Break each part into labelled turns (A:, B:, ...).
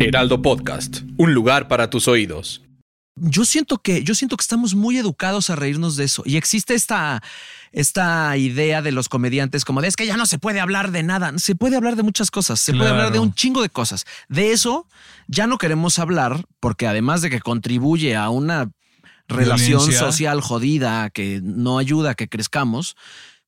A: Heraldo Podcast, un lugar para tus oídos.
B: Yo siento que, yo siento que estamos muy educados a reírnos de eso. Y existe esta, esta idea de los comediantes como de es que ya no se puede hablar de nada. Se puede hablar de muchas cosas. Se puede hablar de un chingo de cosas. De eso ya no queremos hablar porque además de que contribuye a una relación
C: Violencia.
B: social jodida que no ayuda a que crezcamos,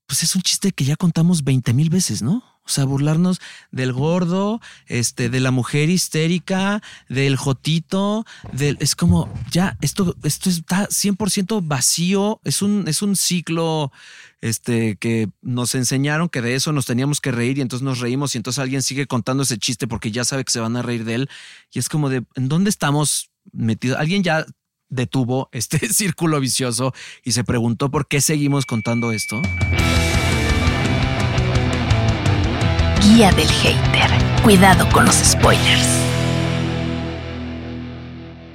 B: pues es un chiste que ya contamos 20 mil veces, ¿no? O sea, burlarnos del gordo, este, de la mujer histérica, del jotito, del, es como, ya, esto, esto está 100% vacío, es un, es un ciclo este, que nos enseñaron que de eso nos teníamos que reír y entonces nos reímos y entonces alguien sigue contando ese chiste porque ya sabe que se van a reír de él y es como de, ¿en dónde estamos metidos? Alguien ya detuvo este círculo vicioso y se preguntó por qué seguimos contando esto.
D: Guía del hater. Cuidado con los spoilers.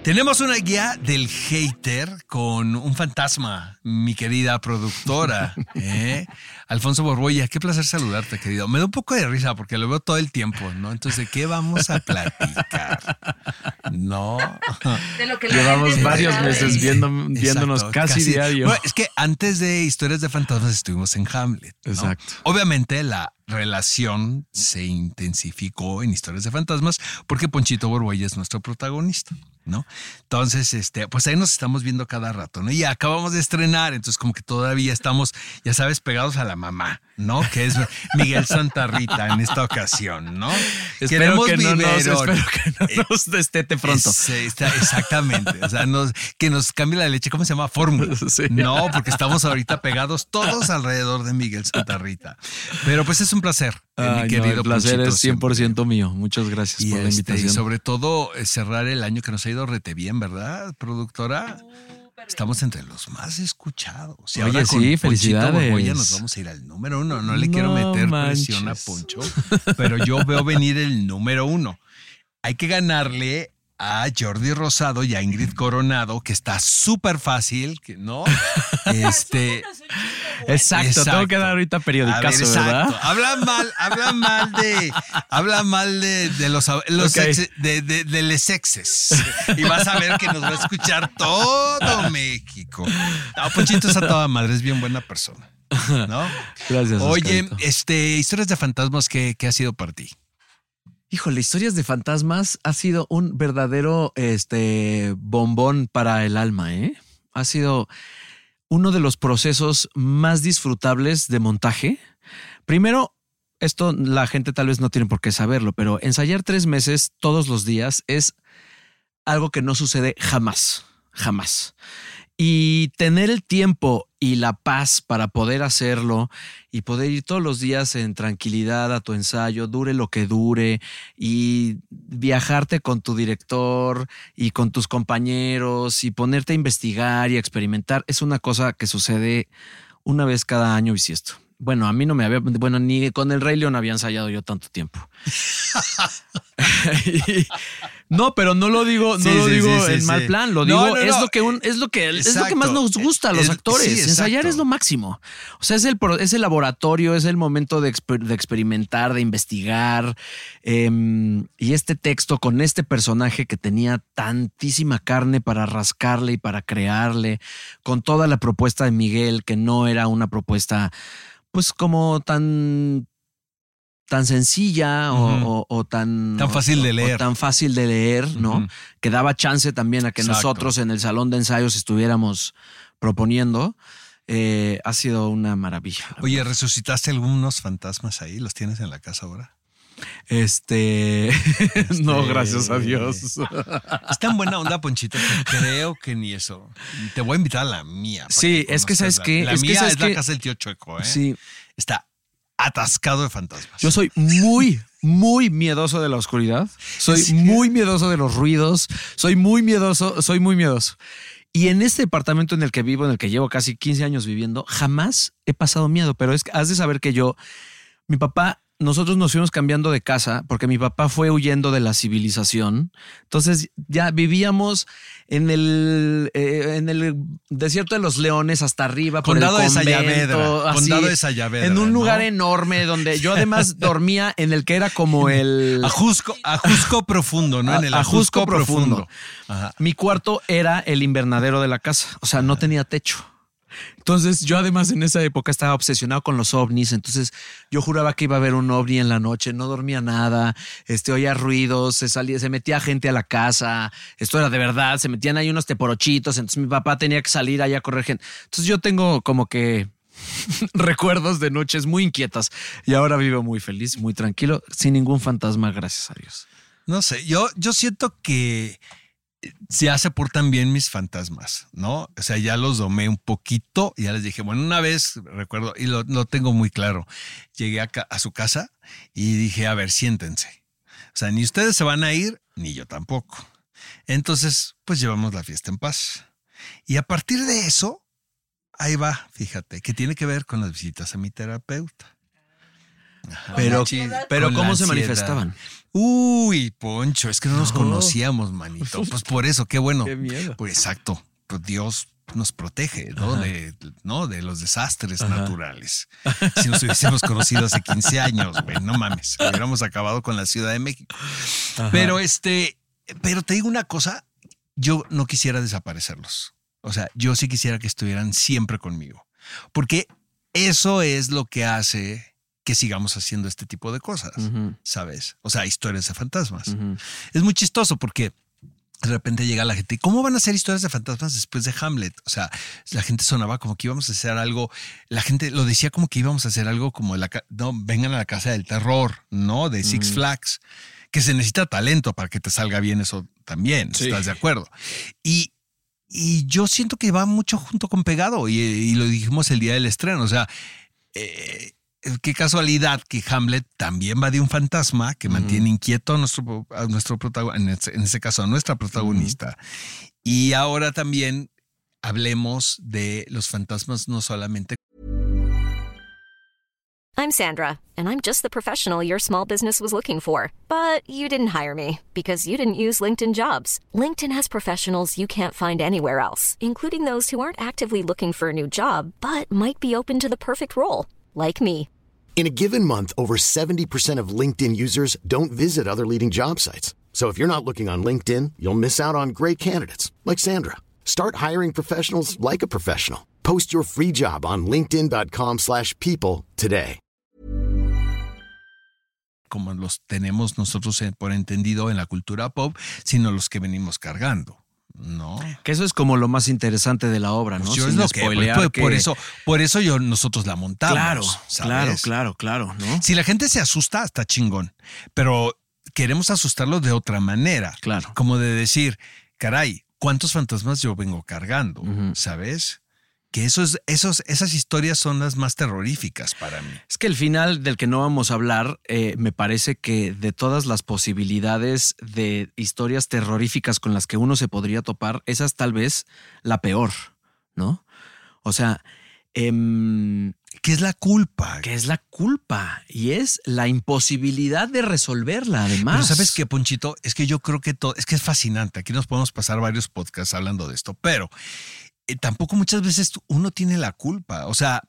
C: Tenemos una guía del hater con un fantasma, mi querida productora. ¿eh? Alfonso Borbolla, qué placer saludarte, querido. Me da un poco de risa porque lo veo todo el tiempo, ¿no? Entonces, ¿de qué vamos a platicar? No.
E: De lo que
B: Llevamos varios
E: sabe.
B: meses viendo, viéndonos
C: Exacto,
B: casi, diario.
C: Bueno, es que antes de Historias de Fantasmas estuvimos en Hamlet. ¿no?
B: Exacto.
C: Obviamente la relación se intensificó en Historias de Fantasmas porque Ponchito Borbolla es nuestro protagonista, ¿no? Entonces, este, pues ahí nos estamos viendo cada rato, ¿no? Y acabamos de estrenar, entonces como que todavía estamos, ya sabes, pegados a la mamá, ¿no? Que es Miguel Santa Rita en esta ocasión, ¿no?
B: Espero
C: Queremos
B: que, no nos, espero que no nos destete pronto.
C: Es- está- exactamente. O sea, nos- que nos cambie la leche. ¿Cómo se llama? Fórmula.
B: Sí.
C: No, porque estamos ahorita pegados todos alrededor de Miguel Santa Rita. Pero pues es un placer, eh,
B: Ay,
C: mi
B: no,
C: querido
B: el placer
C: Ponchito,
B: es
C: siempre.
B: 100% mío. Muchas gracias
C: Y,
B: por la
C: este, y
B: invitación.
C: sobre todo eh, cerrar el año que nos ha ido rete bien, ¿verdad, productora? Estamos entre los más escuchados. Y
B: Oye,
C: ahora con
B: sí, felicidades.
C: Nos vamos a ir al número uno. No le quiero meter presión a. Poncho, pero yo veo venir el número uno. Hay que ganarle a Jordi Rosado y a Ingrid Coronado, que está súper fácil, que no. Este.
B: Exacto, tengo
C: Exacto.
B: que dar ahorita
C: ver,
B: periodicazo,
C: exacto.
B: ¿verdad?
C: Habla mal, habla mal de, habla mal de, de los, los
B: Ok.
C: ex- de, de, de les exes. Y vas a ver que nos va a escuchar todo México. No, Ponchito es a toda madre, es bien buena persona. ¿No?
B: Gracias.
C: Oye,
B: Oscarito.
C: este, historias de fantasmas, ¿qué, qué ha sido para ti?
B: Híjole, historias de fantasmas ha sido un verdadero este, bombón para el alma, ¿eh? Ha sido uno de los procesos más disfrutables de montaje. Primero, esto la gente tal vez no tiene por qué saberlo, pero ensayar tres meses todos los días es algo que no sucede jamás, jamás. Y tener el tiempo y la paz para poder hacerlo y poder ir todos los días en tranquilidad a tu ensayo, dure lo que dure, y viajarte con tu director y con tus compañeros y ponerte a investigar y a experimentar, es una cosa que sucede una vez cada año bisiesto. Bueno, a mí no me había, bueno, ni con el Rey León había ensayado yo tanto tiempo. Y- no, pero no lo digo, no
C: Sí,
B: lo
C: sí,
B: digo
C: sí,
B: en mal plan, lo digo,
C: no,
B: es
C: no.
B: lo que un, es lo que es lo que más nos gusta a los
C: Es-
B: actores. Ensayar es lo máximo. O sea, es el, es el laboratorio, es el momento de, exper- de experimentar, de investigar. em, y este texto con este personaje que tenía tantísima carne para rascarle y para crearle, con toda la propuesta de Miguel, que no era una propuesta, pues como tan tan sencilla o-
C: Ujú.
B: o, o tan
C: Tan fácil de
B: o- o
C: leer.
B: tan fácil de leer, ¿no? Que daba chance también a que
C: Exacto.
B: nosotros en el salón de ensayos estuviéramos proponiendo. Eh, ha sido una maravilla. la
C: Oye, ¿resucitaste algunos fantasmas ahí? ¿Los tienes en la casa ahora?
B: Este. no,
C: Este-
B: gracias a Dios.
C: Es tan buena onda, Ponchito, que creo que ni eso. Te voy a invitar a la mía.
B: Sí, es que ¿sabes
C: la-
B: qué?
C: La
B: Es que
C: mía
B: ¿sabes
C: es la casa del tío Chueco, ¿eh?
B: Sí.
C: Está atascado de fantasmas.
B: Yo soy muy, muy miedoso de la oscuridad. Soy
C: ¿Sí?
B: muy miedoso de los ruidos. Soy muy miedoso, soy muy miedoso. Y en este departamento en el que vivo, en el que llevo casi 15 años viviendo, jamás he pasado miedo. Pero es que has de saber que yo, mi papá nosotros nos fuimos cambiando de casa porque mi papá fue huyendo de la civilización. Entonces ya vivíamos en el, eh, en el desierto de los leones hasta arriba. Por
C: Condado
B: el
C: de Sayavedra,
B: convento, así,
C: Condado de Sayavedra,
B: En un
C: ¿no?
B: lugar enorme donde yo además dormía en el que era como el...
C: Ajusco, ajusco profundo, ¿no? En el ajusco,
B: ajusco profundo.
C: profundo. Ajá.
B: Mi cuarto era el invernadero de la casa, o sea, no tenía techo. Entonces yo además en esa época estaba obsesionado con los ovnis, entonces yo juraba que iba a haber un ovni en la noche, no dormía nada, este, oía ruidos, se salía, se metía gente a la casa, esto era de verdad, se metían ahí unos teporochitos, entonces mi papá tenía que salir allá a correr gente. Entonces yo tengo como que recuerdos de noches muy inquietas y ahora vivo muy feliz, muy tranquilo, sin ningún fantasma, gracias a Dios.
C: No sé, yo, yo siento que ya se portan bien mis fantasmas, ¿no? O sea, ya los domé un poquito y ya les dije, bueno, una vez recuerdo, y lo, lo tengo muy claro, llegué a, a su casa y dije, a ver, siéntense. O sea, ni ustedes se van a ir, ni yo tampoco. Entonces, pues llevamos la fiesta en paz. Y a partir de eso, ahí va, fíjate, que tiene que ver con las visitas a mi terapeuta. Ajá,
B: Pero, pero ¿cómo se manifestaban?
C: Uy, Poncho, es que no nos
B: No.
C: conocíamos, manito. Pues por eso, qué bueno.
B: Qué miedo.
C: Pues exacto. Pues Dios nos protege, ¿no? De, ¿no? de los desastres
B: Ajá.
C: naturales. Si nos hubiésemos conocido hace 15 años, güey, no mames, hubiéramos acabado con la Ciudad de México. Pero este, pero te digo una cosa, yo no quisiera desaparecerlos. O sea, yo sí quisiera que estuvieran siempre conmigo, porque eso es lo que hace que sigamos haciendo este tipo de cosas,
B: Ujú,
C: ¿sabes? O sea, historias de fantasmas.
B: ujú.
C: Es muy chistoso porque de repente llega la gente, ¿y ¿cómo van a hacer historias de fantasmas después de Hamlet? O sea, la gente sonaba como que íbamos a hacer algo, la gente lo decía como que íbamos a hacer algo como la, no, vengan a la casa del terror, ¿no? De Six. Flags, que se necesita talento para que te salga bien eso también,
B: Sí.
C: ¿estás de acuerdo? Y, y yo siento que va mucho junto con pegado y, y lo dijimos el día del estreno, o sea, eh, qué casualidad que Hamlet también va de un fantasma que
B: Ujú.
C: mantiene inquieto a nuestro, a nuestro protagonista, en este, en este caso a nuestra protagonista. Y ahora también hablemos de los fantasmas no solamente
E: I'm Sandra, and I'm just the professional your small business was looking for. But you didn't hire me because you didn't use LinkedIn jobs. LinkedIn has professionals you can't find anywhere else, including those who aren't actively looking for a new job but might be open to the perfect role, like me.
F: In a given month, over 70% of LinkedIn users don't visit other leading job sites. So if you're not looking on LinkedIn, you'll miss out on great candidates like Sandra. Start hiring professionals like a professional. Post your free job on linkedin.com/people today.
C: como los tenemos nosotros eh, por entendido en la cultura pop, sino los que venimos cargando. No.
B: Que eso es como lo más interesante de la obra, ¿no?
C: Pues yo
B: Sin
C: es lo que por,
B: que-
C: eso, por eso yo nosotros la montamos.
B: Claro,
C: ¿sabes?
B: claro, claro, claro, ¿no?
C: Si la gente se asusta, está chingón. Pero queremos asustarlos de otra manera.
B: Claro.
C: Como de decir, caray, ¿cuántos fantasmas yo vengo cargando? ¿Sabes? Que esos, esos, esas historias son las más terroríficas para mí.
B: Es que el final del que no vamos a hablar, eh, me parece que de todas las posibilidades de historias terroríficas con las que uno se podría topar, esa es tal vez la peor, ¿no? O sea, em,
C: ¿Qué es la culpa?
B: que es la culpa y es la imposibilidad de resolverla, además.
C: Pero sabes qué, Ponchito, es que yo creo que todo, es que es fascinante. Aquí nos podemos pasar varios podcasts hablando de esto, pero tampoco muchas veces uno tiene la culpa. O sea,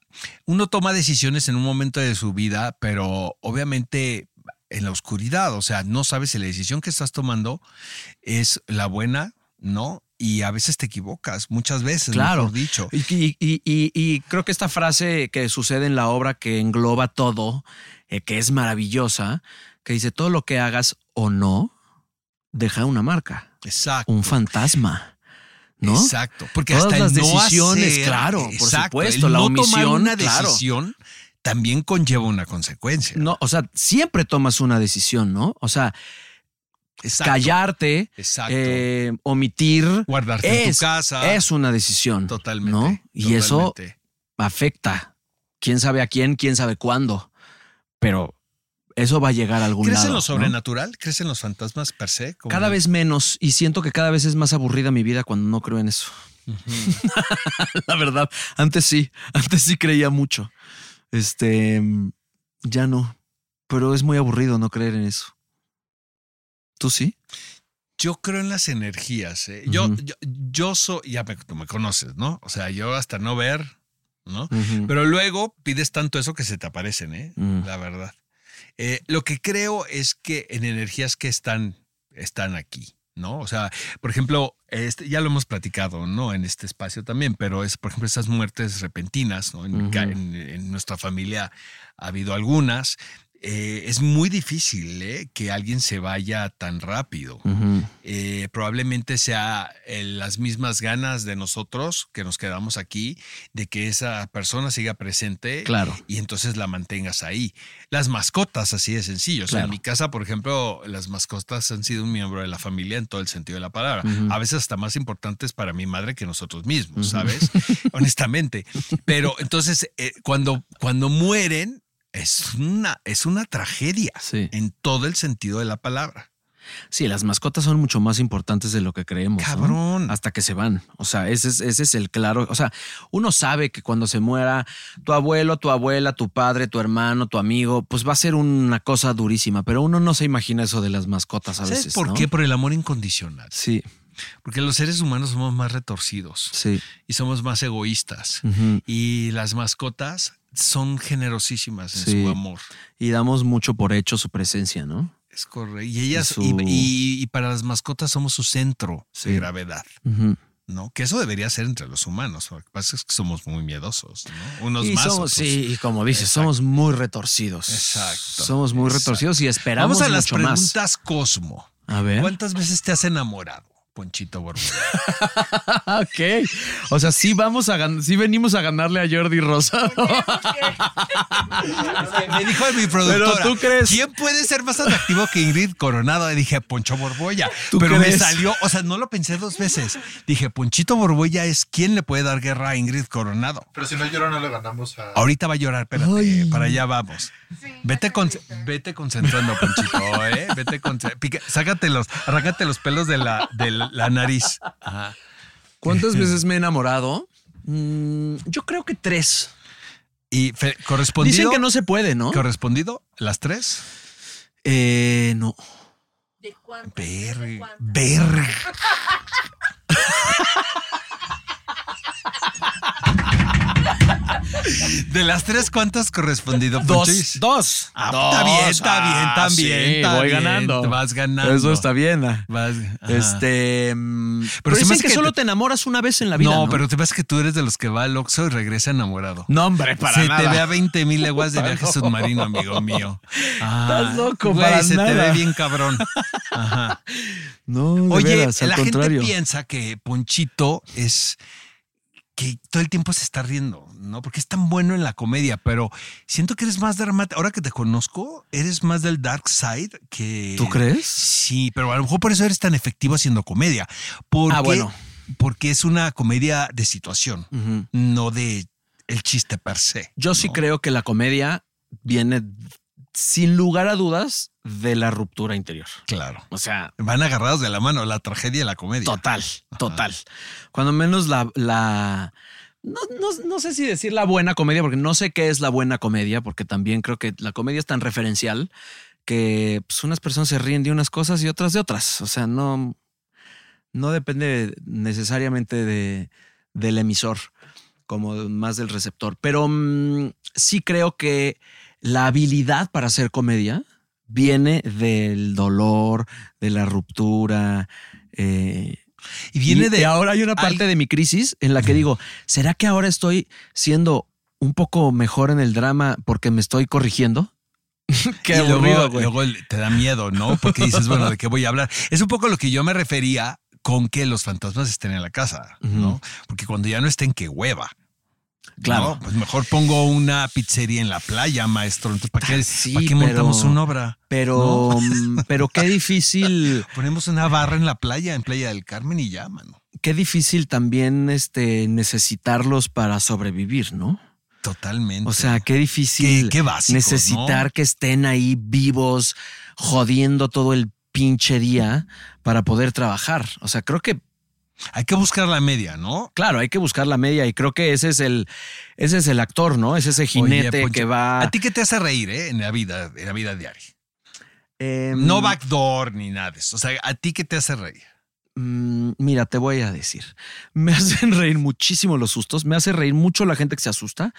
C: uno toma decisiones en un momento de su vida, pero obviamente en la oscuridad. O sea, no sabes si la decisión que estás tomando es la buena, ¿no? Y a veces te equivocas, muchas veces,
B: Claro.
C: mejor dicho.
B: Y, y- y- y- y creo que esta frase que sucede en la obra que engloba todo, eh, que es maravillosa, que dice todo lo que hagas o no, deja una marca,
C: Exacto.
B: un fantasma. ¿No?
C: Exacto. Porque
B: Todas
C: hasta el
B: las
C: no
B: decisiones,
C: hacer-
B: claro, por supuesto,
C: el
B: la
C: no tomar
B: omisión,
C: una
B: claro.
C: decisión también conlleva una consecuencia.
B: No, o sea, siempre tomas una decisión, ¿no? O sea,
C: Exacto.
B: callarte,
C: Exacto.
B: eh, omitir,
C: Guardarte en tu casa.
B: es una decisión.
C: Totalmente.
B: ¿no? Y eso afecta. Quién sabe a quién, quién sabe cuándo. Pero eso va a llegar a algún
C: ¿Crees
B: lado.
C: en lo
B: ¿no?
C: sobrenatural? ¿Crees en los fantasmas per se? Como
B: Cada vez menos. Y siento que cada vez es más aburrida mi vida cuando no creo en eso. La verdad, antes sí, antes sí creía mucho. Este, ya no. pero es muy aburrido no creer en eso. ¿Tú sí?
C: Yo creo en las energías. ¿eh? yo, yo, yo soy, ya me, tú me conoces, ¿no? O sea, yo hasta no ver, ¿no? Pero luego pides tanto eso que se te aparecen, ¿eh?
B: Mm.
C: La verdad. Eh, lo que creo es que en energías que están, están aquí, ¿no? O sea, por ejemplo, este, ya lo hemos platicado, ¿no? En este espacio también, pero es, por ejemplo, esas muertes repentinas, ¿no? En,
B: Ujú.
C: en- en nuestra familia ha habido algunas. Eh, es muy difícil ¿eh? que alguien se vaya tan rápido eh, probablemente sea las mismas ganas de nosotros que nos quedamos aquí, de que esa persona siga presente
B: Claro.
C: y entonces la mantengas ahí. Las mascotas, así de sencillo. O sea,
B: Claro.
C: en mi casa, por ejemplo, las mascotas han sido un miembro de la familia en todo el sentido de la palabra. A veces hasta más importantes para mi madre que nosotros mismos, ¿sabes? Honestamente. Pero entonces, cuando, cuando mueren, es una, es una tragedia
B: Sí.
C: en todo el sentido de la palabra.
B: Sí, las mascotas son mucho más importantes de lo que creemos. ¿no?
C: Cabrón.
B: Hasta que se van. O sea, ese es, ese es el claro. O sea, uno sabe que cuando se muera tu abuelo, tu abuela, tu padre, tu hermano, tu amigo, pues va a ser una cosa durísima. Pero uno no se imagina eso de las mascotas a
C: ¿Sabes
B: veces.
C: por
B: ¿no?
C: qué? Por el amor incondicional.
B: Sí,
C: Porque los seres humanos somos más retorcidos
B: sí.
C: y somos más egoístas. Y las mascotas son generosísimas en
B: Sí.
C: su amor.
B: Y damos mucho por hecho su presencia, ¿no?
C: Es correcto. Y ellas,
B: su-
C: y, y- y para las mascotas somos su centro
B: Sí.
C: de gravedad. ¿no? Que eso debería ser entre los humanos. Lo que pasa es que somos muy miedosos, ¿no? Unos
B: Y
C: más.
B: somos,
C: otros.
B: sí, y como dices,
C: Exacto.
B: somos muy retorcidos.
C: Exacto.
B: Somos muy
C: Exacto.
B: retorcidos y esperamos
C: Vamos a las
B: mucho más.
C: preguntas Cosmo.
B: A ver.
C: ¿Cuántas veces te has enamorado, Ponchito Borbolla?
B: ok. O sea, sí vamos a gan- sí venimos a ganarle a Jordi Rosado.
C: Me dijo mi productora.
B: Pero tú crees-
C: ¿Quién puede ser más atractivo que Ingrid Coronado? Y dije, Poncho Borbolla.
B: ¿Tú
C: Pero me salió, o sea, no lo pensé dos veces. Dije, Ponchito Borbolla es quien le puede dar guerra a Ingrid Coronado.
G: Pero si no llora, no le ganamos a.
C: Ahorita va a llorar, espérate,
B: Ay.
C: para allá vamos. Vete, con- vete concentrando, Ponchito, ¿eh? Vete con, pica- sácate los, arráncate los pelos de la, de la nariz. Ajá.
B: ¿Cuántas veces me he enamorado? Mm, yo creo que tres.
C: Y fe- correspondido.
B: Dicen que no se puede, ¿no?
C: ¿Correspondido? ¿Las tres?
B: Eh, no.
C: Verga. Verga. De las tres, ¿cuántas correspondido?
B: Dos.
C: Ponchis?
B: Dos.
C: Ah,
B: Dos.
C: está bien, está bien,
B: Ah,
C: también.
B: sí,
C: está
B: voy
C: bien.
B: ganando.
C: Vas ganando.
B: Eso está bien. ah.
C: Vas-.
B: Este. mm, Pero,
C: Pero se me
B: dicen que,
C: que
B: solo
C: te-
B: te enamoras una vez en la vida.
C: no,
B: No,
C: pero te ves que tú eres de los que va al Oxxo y regresa enamorado.
B: No, hombre, para
C: se
B: nada.
C: te ve a 20 mil leguas de viaje submarino, amigo mío. Ah,
B: Estás loco,
C: güey,
B: para
C: se te ve bien cabrón. Ajá.
B: No, de
C: Oye,
B: veras, al
C: la
B: contrario.
C: gente piensa que Ponchito es que todo el tiempo se está riendo, ¿no? Porque es tan bueno en la comedia, pero siento que eres más dramático. Ahora que te conozco, eres más del dark side que.
B: ¿Tú crees?
C: Sí, pero a lo mejor por eso eres tan efectivo haciendo comedia. Porque,
B: Ah, bueno.
C: Porque es una comedia de situación, no de el chiste per se.
B: Yo sí creo que la comedia viene sin lugar a dudas de la ruptura interior.
C: Claro.
B: O sea,
C: Van agarrados de la mano, la tragedia y la comedia.
B: total, total. Cuando menos la, la no, no- no sé si decir la buena comedia, porque no sé qué es la buena comedia, porque también creo que la comedia es tan referencial que pues, unas personas se ríen de unas cosas y otras de otras. O sea, no, no depende necesariamente de, del emisor, como más del receptor. Pero mm, sí creo que la habilidad para hacer comedia viene del dolor, de la ruptura. eh,
C: Y viene
B: y-
C: de.
B: y ahora hay una parte de mi crisis en la que digo, ¿será que ahora estoy siendo un poco mejor en el drama porque me estoy corrigiendo? Qué
C: y luego-
B: aburrido,
C: luego te da miedo, ¿no? Porque dices, bueno, ¿de qué voy a hablar? Es un poco lo que yo me refería con que los fantasmas estén en la casa, ¿no? Porque cuando ya no estén, qué hueva.
B: Claro.
C: ¿no? Pues mejor pongo una pizzería en la playa, maestro. Entonces, ¿para qué,
B: Sí,
C: ¿para qué
B: pero-
C: montamos una obra?
B: Pero, mm, pero qué difícil,
C: Ponemos una barra en la playa, en Playa del Carmen y ya, mano.
B: qué difícil también este, necesitarlos para sobrevivir, ¿no?
C: Totalmente.
B: O sea, qué difícil
C: Qué- qué básico,
B: necesitar
C: ¿no?
B: que estén ahí vivos, jodiendo todo el pinche día para poder trabajar. O sea, creo que
C: Hay que buscar la media, ¿no?
B: Claro, hay que buscar la media y creo que ese es el, ese es el actor, ¿no? Es ese
C: Oye,
B: jinete
C: Poncho,
B: que va.
C: ¿A ti qué te hace reír, eh? En la vida, en la vida diaria.
B: Em,
C: No backdoor ni nada de eso. O sea, ¿a ti qué te hace reír?
B: Mm, Mira, te voy a decir. Me hacen reír muchísimo los sustos. Me hace reír mucho la gente que se asusta.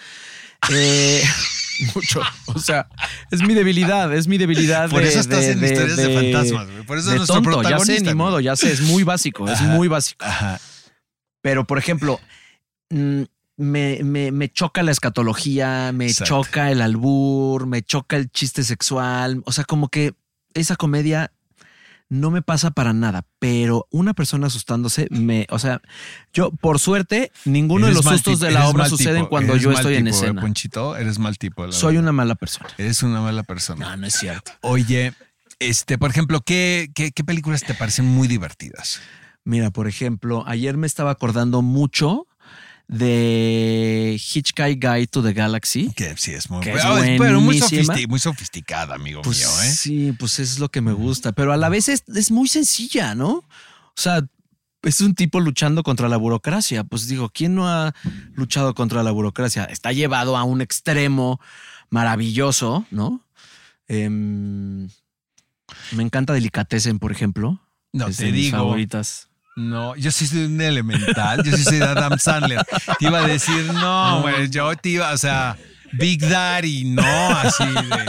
B: Eh, mucho. O sea, es mi debilidad. Es mi debilidad.
C: Por
B: de-
C: eso estás
B: de-
C: en
B: de-
C: historias de, fantasmas, güey. Por eso es nuestro
B: tonto, Ya sé, ni modo, ya sé. Es muy básico. Es muy básico.
C: Ajá.
B: Pero, por ejemplo, mm, me, me- me choca la escatología, me
C: Exacto.
B: choca el albur, me choca el chiste sexual. O sea, como que esa comedia no me pasa para nada, pero una persona asustándose me, o sea, yo por suerte ninguno de los sustos de la obra suceden cuando yo estoy en
C: tipo, eh,
B: escena.
C: Ponchito, eres mal tipo. la
B: Soy
C: verdad.
B: una mala persona.
C: Eres una mala persona.
B: No, no es cierto.
C: Oye, este, por ejemplo, ¿qué, qué, qué películas te parecen muy divertidas?
B: Mira, por ejemplo, ayer me estaba acordando mucho de Hitchhiking Guide to the Galaxy.
C: Que sí es muy
B: Que es
C: pero muy, sofisticada, amigo
B: Pues
C: mío, ¿eh?
B: sí, pues es lo que me gusta, pero a la vez es, es muy sencilla, ¿no? O sea, es un tipo luchando contra la burocracia. Pues digo, ¿quién no ha luchado contra la burocracia? Está llevado a un extremo maravilloso, ¿no? Em, me encanta Delicatessen, por ejemplo.
C: No,
B: Es
C: te
B: de mis favoritas.
C: No, yo sí soy un elemental, yo sí soy de Adam Sandler. Te iba a decir, no, güey, yo te iba, o sea, Big Daddy, no, así de.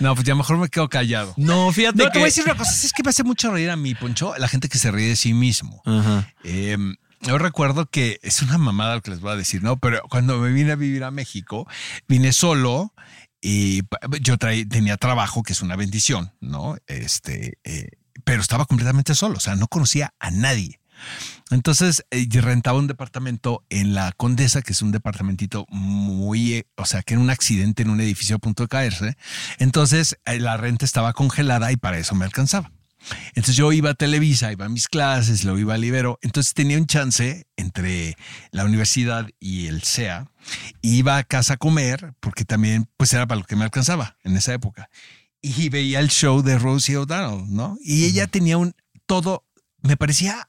C: No, pues ya mejor me quedo callado.
B: No, fíjate
C: No,
B: que...
C: te voy a decir una cosa, es que me hace mucho reír a mí, Poncho, la gente que se ríe de sí mismo.
B: Ajá.
C: Eh, yo recuerdo que es una mamada lo que les voy a decir, ¿no? Pero cuando me vine a vivir a México, vine solo y yo traí- tenía trabajo, que es una bendición, ¿no? Este, eh, pero estaba completamente solo, o sea, no conocía a nadie. Entonces eh, rentaba un departamento en la Condesa, que es un departamentito muy, eh, o sea, que era un accidente en un edificio a punto de caerse. Entonces eh, la renta estaba congelada y para eso me alcanzaba. Entonces yo iba a Televisa, iba a mis clases, lo iba a Libero. Entonces tenía un chance entre la universidad y el SEA. Iba a casa a comer, porque también pues era para lo que me alcanzaba en esa época. Y veía el show de Rosie O'Donnell, ¿no? Y ella tenía un todo, me parecía,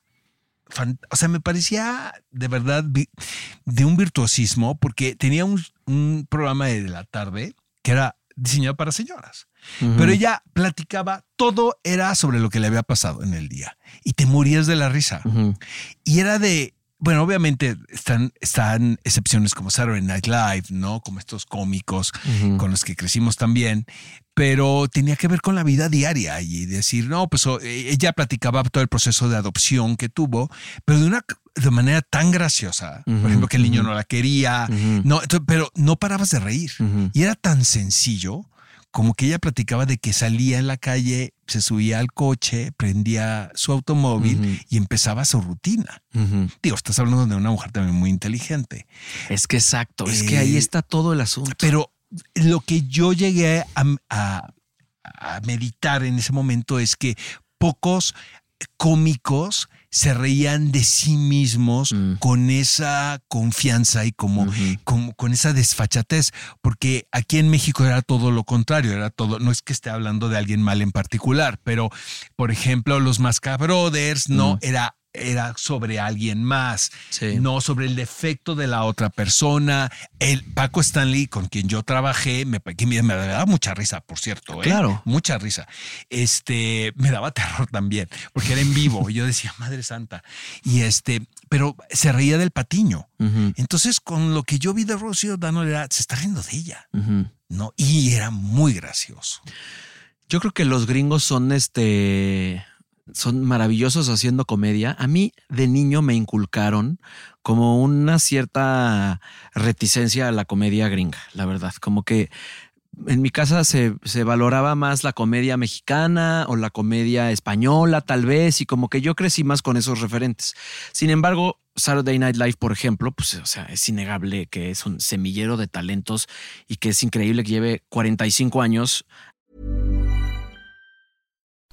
C: o sea, me parecía de verdad de un virtuosismo, porque tenía un, un programa de la tarde que era diseñado para señoras. Pero ella platicaba, todo era sobre lo que le había pasado en el día y te morías de la risa. Y era de, bueno, obviamente están, están excepciones como Saturday Night Live, ¿no? Como estos cómicos con los que crecimos también, pero tenía que ver con la vida diaria y decir, no, pues eh, ella platicaba todo el proceso de adopción que tuvo, pero de una de manera tan graciosa, por ejemplo, que el niño no la quería, no, pero no parabas de reír. Y era tan sencillo como que ella platicaba de que salía en la calle, se subía al coche, prendía su automóvil y empezaba su rutina. Digo, estás hablando de una mujer también muy inteligente.
B: Es que exacto, es que ahí
C: Eh,
B: está todo el asunto.
C: Pero lo que yo llegué a, a- a meditar en ese momento es que pocos cómicos se reían de sí mismos
B: Mm.
C: con esa confianza y como, con esa desfachatez, porque aquí en México era todo lo contrario, era todo, no es que esté hablando de alguien mal en particular, pero por ejemplo los Masca Brothers, no,
B: Mm.
C: era era sobre alguien más,
B: Sí.
C: no sobre el defecto de la otra persona. El Paco Stanley, con quien yo trabajé, me, me, me daba mucha risa, por cierto. ¿eh?
B: Claro.
C: Mucha risa. Este, me daba terror también, porque era en vivo. y yo decía, Madre Santa. Y este, pero se reía del patiño. Entonces, con lo que yo vi de Rocío Dano era, se está riendo de ella. ¿no? Y era muy gracioso.
B: Yo creo que los gringos son este son maravillosos haciendo comedia. A mí de niño me inculcaron como una cierta reticencia a la comedia gringa, la verdad. Como que en mi casa se, se valoraba más la comedia mexicana o la comedia española, tal vez, y como que yo crecí más con esos referentes. Sin embargo, Saturday Night Live, por ejemplo, pues, o sea, es innegable que es un semillero de talentos y que es increíble que lleve 45 años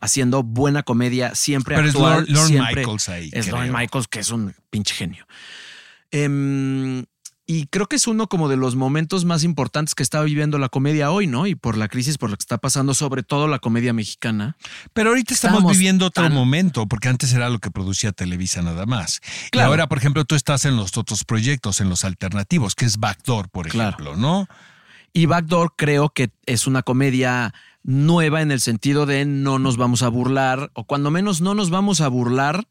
B: haciendo buena comedia, siempre
C: Pero es
B: actual.
C: Lorne- Michaels ahí,
B: Es. Lorne Michaels, que es un pinche genio. Em, y creo que es uno como de los momentos más importantes que está viviendo la comedia hoy, ¿no? Y por la crisis por la que está pasando, sobre todo la comedia mexicana.
C: Pero ahorita estamos
B: Estamos
C: viviendo otro
B: tan-
C: momento, porque antes era lo que producía Televisa nada más. Y ahora, por ejemplo, tú estás en los otros proyectos, en los alternativos, que es Backdoor, por
B: Claro.
C: ejemplo, ¿no?
B: Y Backdoor creo que es una comedia nueva en el sentido de no nos vamos a burlar, o cuando menos no nos vamos a burlar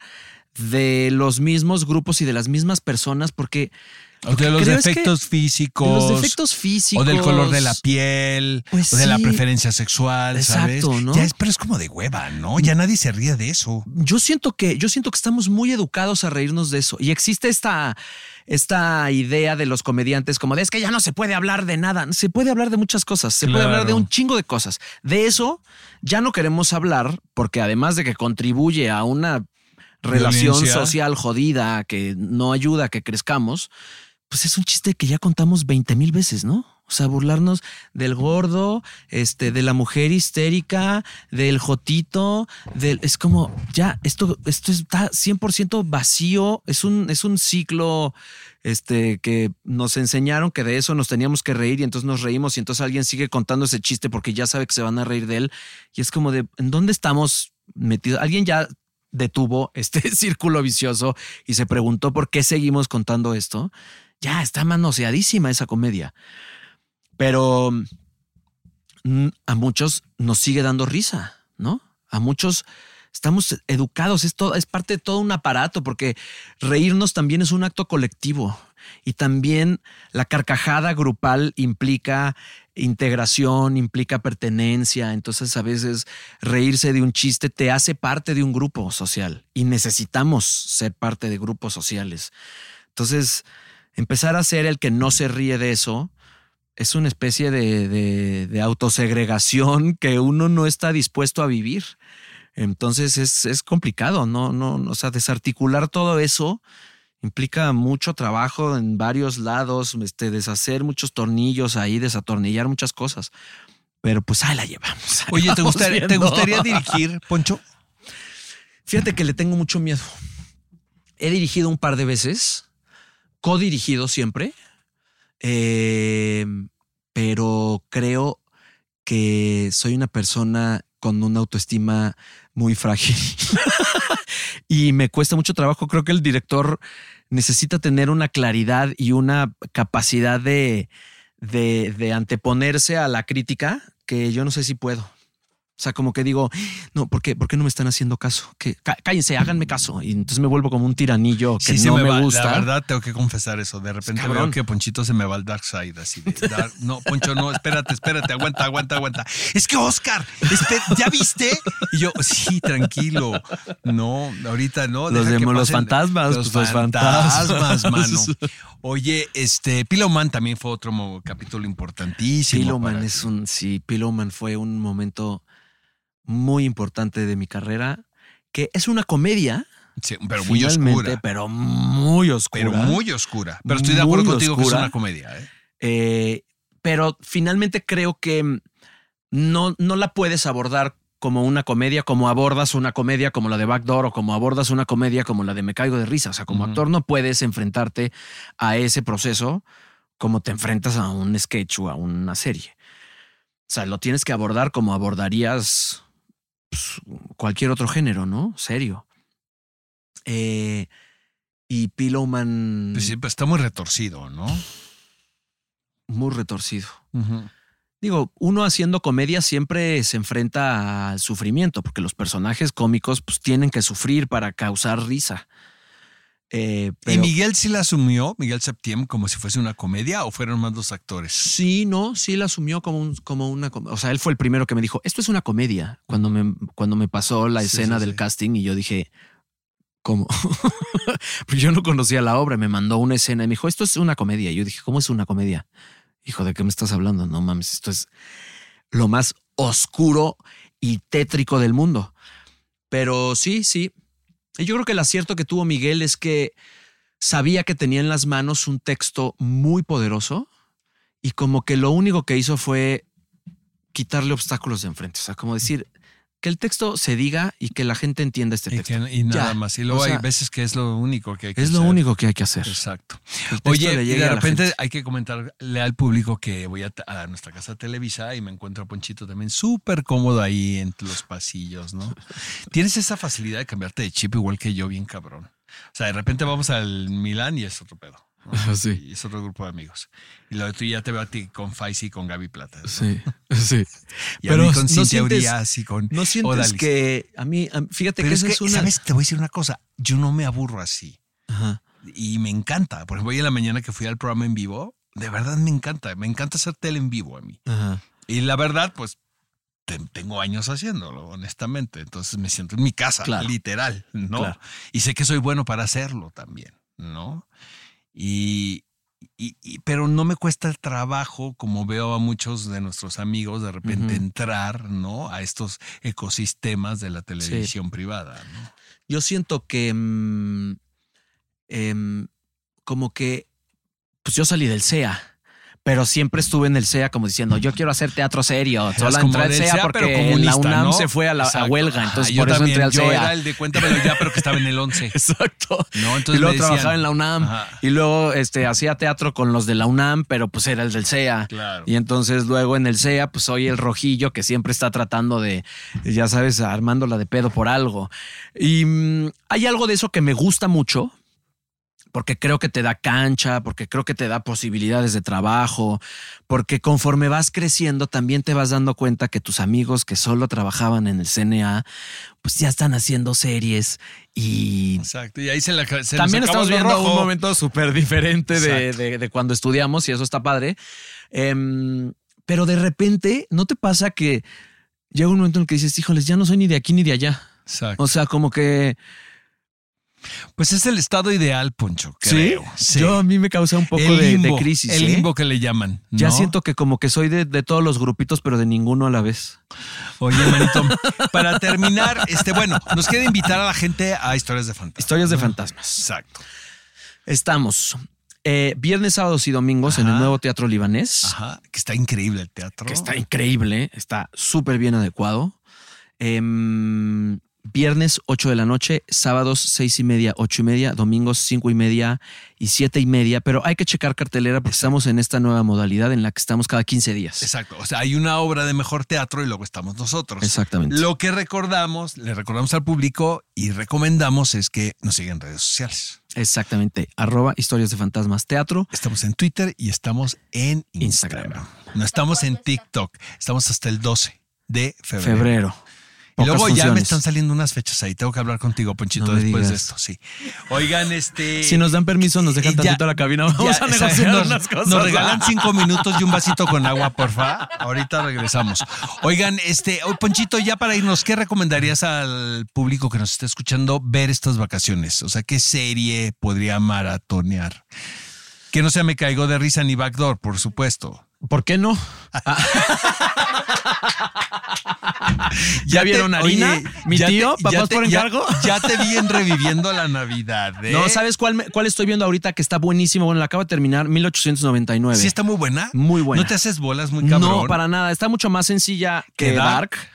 B: de los mismos grupos y de las mismas personas, porque
C: O de los
B: creo es que
C: defectos
B: de
C: físicos.
B: los defectos físicos
C: O del color de la piel,
B: Pues
C: o de la preferencia sexual, ¿sabes?
B: Exacto, ¿no?
C: Ya es, pero es como de hueva, ¿no? Ya nadie se ríe de eso.
B: yo siento que yo siento que estamos muy educados a reírnos de eso y existe esta esta idea de los comediantes como de es que ya no se puede hablar de nada, se puede hablar de muchas cosas, se puede hablar de un chingo de cosas. De eso ya no queremos hablar porque además de que contribuye a una relación
C: Violencia.
B: social jodida que no ayuda a que crezcamos, pues es un chiste que ya contamos 20 mil veces, ¿no? O sea, burlarnos del gordo, este, de la mujer histérica, del jotito, del, es como, ya, esto, esto está 100% vacío, es un, es un ciclo, este, que nos enseñaron que de eso nos teníamos que reír y entonces nos reímos y entonces alguien sigue contando ese chiste porque ya sabe que se van a reír de él y es como de, ¿en dónde estamos metidos? Alguien ya detuvo este círculo vicioso y se preguntó por qué seguimos contando esto. Ya está manoseadísima esa comedia. Pero mm, a muchos nos sigue dando risa, ¿no? A muchos estamos educados, es, todo, es parte de todo un aparato, porque reírnos también es un acto colectivo. Y también la carcajada grupal implica integración, implica pertenencia. Entonces a veces reírse de un chiste te hace parte de un grupo social y necesitamos ser parte de grupos sociales. Entonces, empezar a ser el que no se ríe de eso es una especie de, de- de autosegregación que uno no está dispuesto a vivir. Entonces es, es complicado, ¿no? No, no, o sea, desarticular todo eso implica mucho trabajo en varios lados, este, deshacer muchos tornillos ahí, desatornillar muchas cosas. Pero pues ahí la llevamos. ahí
C: Oye, ¿te gustaría, ¿te gustaría dirigir, Poncho?
B: Fíjate que le tengo mucho miedo. He dirigido un par de veces, co-dirigido siempre, eh, pero creo que soy una persona con una autoestima muy frágil y me cuesta mucho trabajo. Creo que el director necesita tener una claridad y una capacidad de, de, de anteponerse a la crítica que yo no sé si puedo. O sea, como que digo, no, ¿por qué, ¿por qué no me están haciendo caso? Que cá- cállense, háganme caso. Y entonces me vuelvo como un tiranillo que
C: Sí, se
B: no
C: me,
B: me,
C: va.
B: gusta.
C: La verdad, tengo que confesar eso. De repente
B: cabrón.
C: veo que Ponchito se me va al dark side, así de. dar- no, Poncho, no, espérate, espérate, aguanta, aguanta, aguanta. Es que Oscar, ¿ya viste? Y yo, sí, tranquilo. No, ahorita no.
B: Los de-
C: que
B: los fantasmas,
C: Los
B: pues,
C: fantasmas,
B: fantasmas.
C: mano. Oye, este, Pillowman también fue otro capítulo importantísimo.
B: Pillowman
C: para
B: es un, sí, Pillowman fue un momento muy importante de mi carrera, que es una comedia.
C: Sí, pero muy oscura.
B: Pero muy oscura.
C: Pero muy oscura. Pero estoy de acuerdo contigo que es una comedia. ¿eh?
B: Eh, pero finalmente creo que no, no la puedes abordar como una comedia, como abordas una comedia como la de Backdoor o como abordas una comedia como la de Me Caigo de Risa. O sea, como actor no puedes enfrentarte a ese proceso como te enfrentas a un sketch o a una serie. O sea, lo tienes que abordar como abordarías pues, cualquier otro género, ¿no? Serio. Eh, y Pillowman
C: Pues pues está muy retorcido, ¿no?
B: muy retorcido. Digo, uno haciendo comedia siempre se enfrenta al sufrimiento, porque los personajes cómicos pues tienen que sufrir para causar risa. Eh,
C: ¿Y Miguel sí la asumió, Miguel Septiembre, como si fuese una comedia o fueron más los actores?
B: Sí, no, sí la asumió como, un- como una. com- O sea, él fue el primero que me dijo: Esto es una comedia. Cuando me, cuando me pasó la
C: Sí,
B: escena
C: sí,
B: del
C: sí.
B: casting y yo dije: ¿Cómo? Porque yo no conocía la obra. Me mandó una escena y me dijo: Esto es una comedia. Y yo dije: ¿Cómo es una comedia? Hijo, ¿de qué me estás hablando? No mames, esto es lo más oscuro y tétrico del mundo. Pero sí, sí. Y yo creo que el acierto que tuvo Miguel es que sabía que tenía en las manos un texto muy poderoso y como que lo único que hizo fue quitarle obstáculos de enfrente. O sea, como decir que el texto se diga y que la gente entienda este
C: Y,
B: texto.
C: que- y nada
B: Ya.
C: más. Y luego
B: O sea,
C: hay veces que es lo único que hay que
B: Es lo
C: hacer.
B: único que hay que hacer.
C: Exacto. Oye, y de repente hay que comentarle al público que voy a, a nuestra casa Televisa y me encuentro a Ponchito también súper cómodo ahí entre los pasillos, ¿no? Tienes esa facilidad de cambiarte de chip igual que yo, bien cabrón. O sea, de repente vamos al Milán y es otro pedo. ¿No?
B: Sí.
C: Y es otro grupo de amigos. Y lo de tú ya te veo a ti con Faisy y con Gaby Plata. ¿no?
B: Sí, sí.
C: Y a mí con
B: no
C: Cintia
B: sientes-
C: Urias y con
B: No sientes
C: Odalis.
B: que a mí, fíjate
C: Pero
B: que
C: es que,
B: es una.
C: ¿sabes? Te voy a decir una cosa. Yo no me aburro así.
B: Ajá.
C: y me encanta. Por ejemplo, hoy en la mañana que fui al programa en vivo, de verdad me encanta. Me encanta hacer tele en vivo a mí.
B: Ajá.
C: Y la verdad, pues te- tengo años haciéndolo, honestamente. Entonces me siento en mi casa,
B: Claro.
C: literal, ¿no?
B: Claro.
C: Y sé que soy bueno para hacerlo también, ¿no? Y, y- y- pero no me cuesta el trabajo, como veo a muchos de nuestros amigos, de repente entrar, ¿no? A estos ecosistemas de la televisión privada, ¿no?
B: Yo siento que mm, em, como que pues yo salí del CEA, pero siempre estuve en el CEA como diciendo yo quiero hacer teatro serio. Solo entré al CEA
C: CEA,
B: porque
C: pero
B: en la
C: comunista,
B: UNAM
C: ¿no?
B: se fue a la a huelga,
C: Ah,
B: entonces
C: yo
B: por eso
C: también,
B: entré al
C: Yo
B: CEA.
C: era el de cuéntamelo ya, pero que estaba en el 11.
B: Exacto.
C: No, entonces
B: y luego
C: decían-
B: trabajaba en la UNAM
C: Ajá.
B: y luego este, hacía teatro con los de la UNAM, pero pues era el del CEA.
C: Claro.
B: Y entonces luego en el CEA, pues soy el rojillo que siempre está tratando de, ya sabes, armándola de pedo por algo. Y mm, hay algo de eso que me gusta mucho, porque creo que te da cancha, porque creo que te da posibilidades de trabajo, porque conforme vas creciendo también te vas dando cuenta que tus amigos que solo trabajaban en el CNA, pues ya están haciendo series y
C: Exacto. Y ahí se la se
B: también estamos viendo
C: rojo.
B: un momento súper diferente de- de cuando estudiamos y eso está padre. Em, pero de repente, ¿no te pasa que llega un momento en el que dices, híjoles, ya no soy ni de aquí ni de allá?
C: Exacto.
B: O sea, como que
C: Pues es el estado ideal, Poncho, creo.
B: ¿Sí? Yo a mí me causa un poco de, de
C: limbo,
B: crisis.
C: El
B: ¿eh?
C: limbo que le llaman.
B: Ya siento que como que soy de, de todos los grupitos, pero de ninguno a la vez.
C: Oye, manito, para terminar, este, bueno, nos queda invitar a la gente a historias de fantasmas.
B: Historias de fantasmas.
C: Exacto.
B: Estamos eh, viernes, sábados y domingos en el nuevo Teatro Libanés.
C: Ajá. Que está increíble el teatro.
B: que está increíble, está súper bien adecuado. Em, viernes 8 de la noche, sábados 6 y media, 8 y media, domingos 5 y media y 7 y media, pero hay que checar cartelera porque estamos en esta nueva modalidad en la que estamos cada 15 días.
C: Exacto. O sea, hay una obra de mejor teatro y luego estamos nosotros.
B: Exactamente.
C: Lo que recordamos, le recordamos al público y recomendamos es que nos sigan en redes sociales.
B: Exactamente. Arroba historias de fantasmas teatro.
C: Estamos en Twitter y estamos en Instagram.
B: Instagram.
C: No estamos en TikTok. Estamos hasta el 12 de febrero.
B: Febrero.
C: Y luego
B: Pocas
C: ya me están saliendo unas fechas ahí. Tengo que hablar contigo, Ponchito,
B: No
C: después de esto, sí. Oigan, este.
B: Si nos dan permiso, nos dejan
C: ya-
B: tantito a la cabina. Vamos
C: ya,
B: a negociar
C: nos,
B: unas cosas.
C: Nos regalan cinco minutos y un vasito con agua, porfa. Ahorita regresamos. Oigan, este, hoy, Ponchito, ya para irnos, ¿qué recomendarías al público que nos está escuchando ver estas vacaciones? O sea, ¿qué serie podría maratonear? Que no sea Me Caigo de Risa ni Backdoor, por supuesto.
B: ¿Por qué no? ¿Ya,
C: te-
B: vieron Harina?
C: oye,
B: ¿Mi
C: ya
B: tío?
C: te- ya
B: ¿Papás
C: te-
B: por
C: ya-
B: encargo?
C: Ya, te vi en reviviendo la Navidad. ¿eh?
B: No, ¿sabes cuál, cuál estoy viendo ahorita que está buenísimo? Bueno, la acabo de terminar, 1899.
C: Sí, está muy buena.
B: Muy buena.
C: ¿No te haces bolas muy cabrón?
B: No, para nada. Está mucho más sencilla que
C: ¿Que Dark?
B: Dark.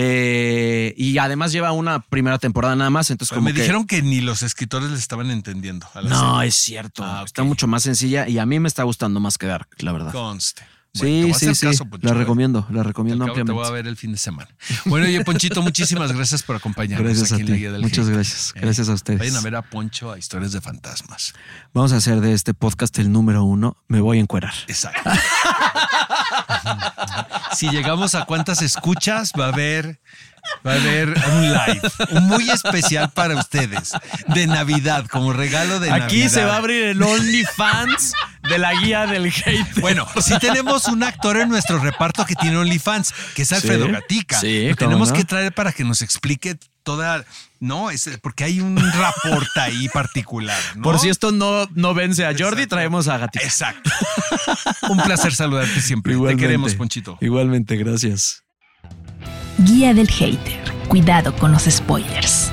B: Eh, y además lleva una primera temporada nada más. Entonces, como
C: me
B: que-
C: dijeron que ni los escritores le estaban entendiendo. A la
B: No,
C: serie.
B: es cierto.
C: Ah.
B: Está mucho más sencilla y a mí me está gustando más que Dark, la verdad.
C: Conste. Bueno,
B: Sí, sí, sí.
C: caso,
B: la recomiendo, la
C: Al
B: recomiendo
C: cabo te voy a
B: ampliamente.
C: ver el fin de semana. Bueno, oye, Ponchito, muchísimas gracias por acompañarnos
B: Gracias a
C: aquí en la
B: ti.
C: Guía del
B: Muchas
C: Hate.
B: gracias.
C: Eh,
B: Gracias a ustedes.
C: Vayan a ver a Poncho a Historias de Fantasmas.
B: Vamos a hacer de este podcast el número uno. Me voy a encuerar.
C: Exacto. si llegamos a cuántas escuchas, va a haber, va a haber un live muy especial para ustedes de Navidad, como regalo de Navidad.
B: Aquí se va a abrir el OnlyFans de la guía del hate.
C: Bueno, sí tenemos un actor en nuestro reparto que tiene OnlyFans, que es Alfredo
B: Sí,
C: Gatica.
B: sí,
C: Lo tenemos
B: no.
C: que traer para que nos explique toda. No, es porque hay un rapport ahí particular. ¿no?
B: Por si esto no, no vence a Jordi,
C: Exacto.
B: traemos a Gatita.
C: Exacto. un placer saludarte siempre.
B: Igualmente.
C: Te queremos, Ponchito.
B: Igualmente, gracias.
D: Guía del Hater. Cuidado con los spoilers.